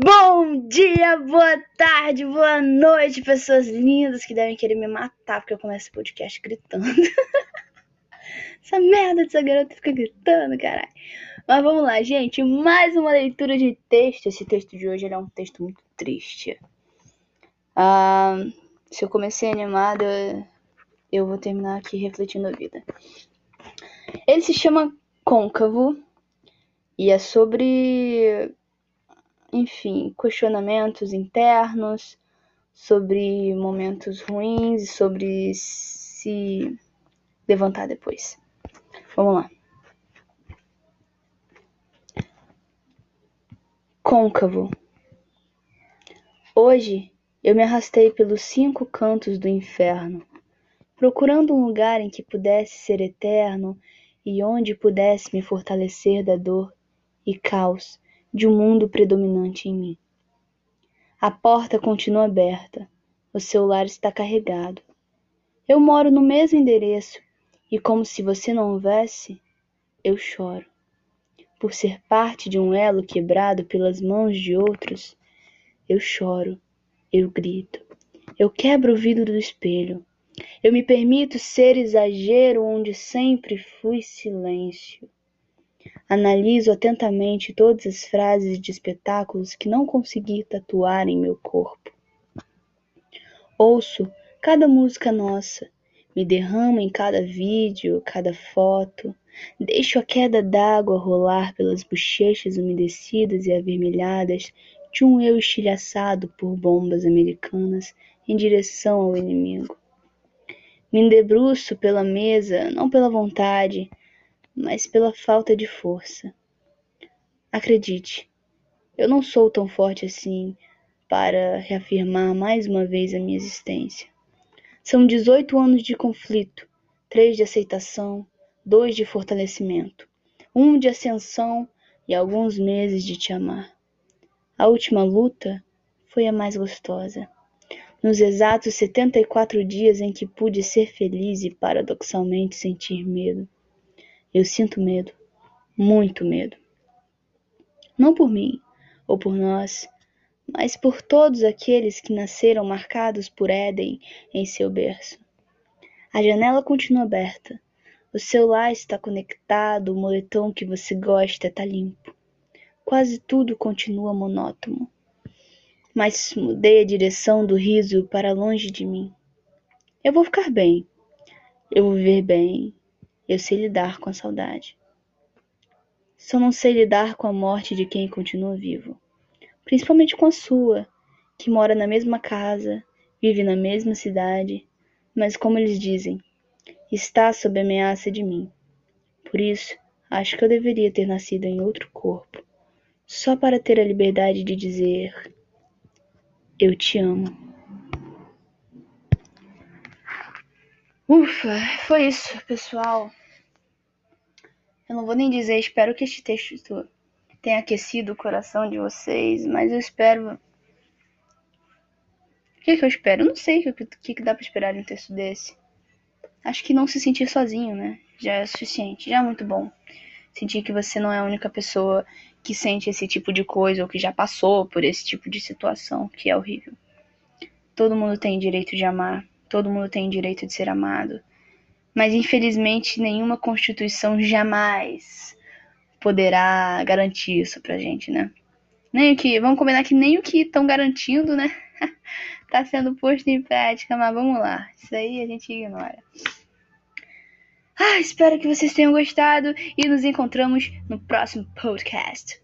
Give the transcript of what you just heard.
Bom dia, boa tarde, boa noite, pessoas lindas que devem querer me matar porque eu começo esse podcast gritando. Essa merda dessa garota fica gritando, caralho. Mas vamos lá, gente. Mais uma leitura de texto. Esse texto de hoje é um texto muito triste. Ah, se eu comecei animada, eu vou terminar aqui refletindo a vida. Ele se chama Côncavo e é sobre enfim, questionamentos internos sobre momentos ruins e sobre se levantar depois. Vamos lá. Côncavo. Hoje eu me arrastei pelos cinco cantos do inferno, procurando um lugar em que pudesse ser eterno e onde pudesse me fortalecer da dor e caos de um mundo predominante em mim. A porta continua aberta. O celular está carregado. Eu moro no mesmo endereço e, como se você não houvesse, eu choro. Por ser parte de um elo quebrado pelas mãos de outros, eu choro, eu grito, eu quebro o vidro do espelho. Eu me permito ser exagero onde sempre fui silêncio. Analiso atentamente todas as frases de espetáculos que não consegui tatuar em meu corpo. Ouço cada música nossa, me derramo em cada vídeo, cada foto, deixo a queda d'água rolar pelas bochechas umedecidas e avermelhadas de um eu estilhaçado por bombas americanas em direção ao inimigo. Me debruço pela mesa, não pela vontade, mas pela falta de força. Acredite, eu não sou tão forte assim para reafirmar mais uma vez a minha existência. São 18 anos de conflito, três de aceitação, dois de fortalecimento, um de ascensão e alguns meses de te amar. A última luta foi a mais gostosa. Nos exatos 74 dias em que pude ser feliz e paradoxalmente sentir medo. Eu sinto medo, muito medo. Não por mim ou por nós, mas por todos aqueles que nasceram marcados por Éden em seu berço. A janela continua aberta. O celular está conectado, o moletom que você gosta está limpo. Quase tudo continua monótono. Mas mudei a direção do riso para longe de mim. Eu vou ficar bem. Eu vou viver bem. Eu sei lidar com a saudade. Só não sei lidar com a morte de quem continua vivo. Principalmente com a sua, que mora na mesma casa, vive na mesma cidade, mas como eles dizem, está sob ameaça de mim. Por isso, acho que eu deveria ter nascido em outro corpo, só para ter a liberdade de dizer: Eu te amo. Ufa, foi isso, pessoal. Eu não vou nem dizer, espero que este texto tenha aquecido o coração de vocês, mas eu espero. O que, que eu espero? Eu não sei o que, que, dá pra esperar de um texto desse. Acho que não se sentir sozinho, né? Já é suficiente, já é muito bom. Sentir que você não é a única pessoa que sente esse tipo de coisa ou que já passou por esse tipo de situação que é horrível. Todo mundo tem direito de amar, todo mundo tem direito de ser amado. Mas infelizmente nenhuma constituição jamais poderá garantir isso pra gente, né? Nem o que, vamos combinar que nem o que estão garantindo, né? tá sendo posto em prática, mas vamos lá. Isso aí a gente ignora. Ah, espero que vocês tenham gostado e nos encontramos no próximo podcast.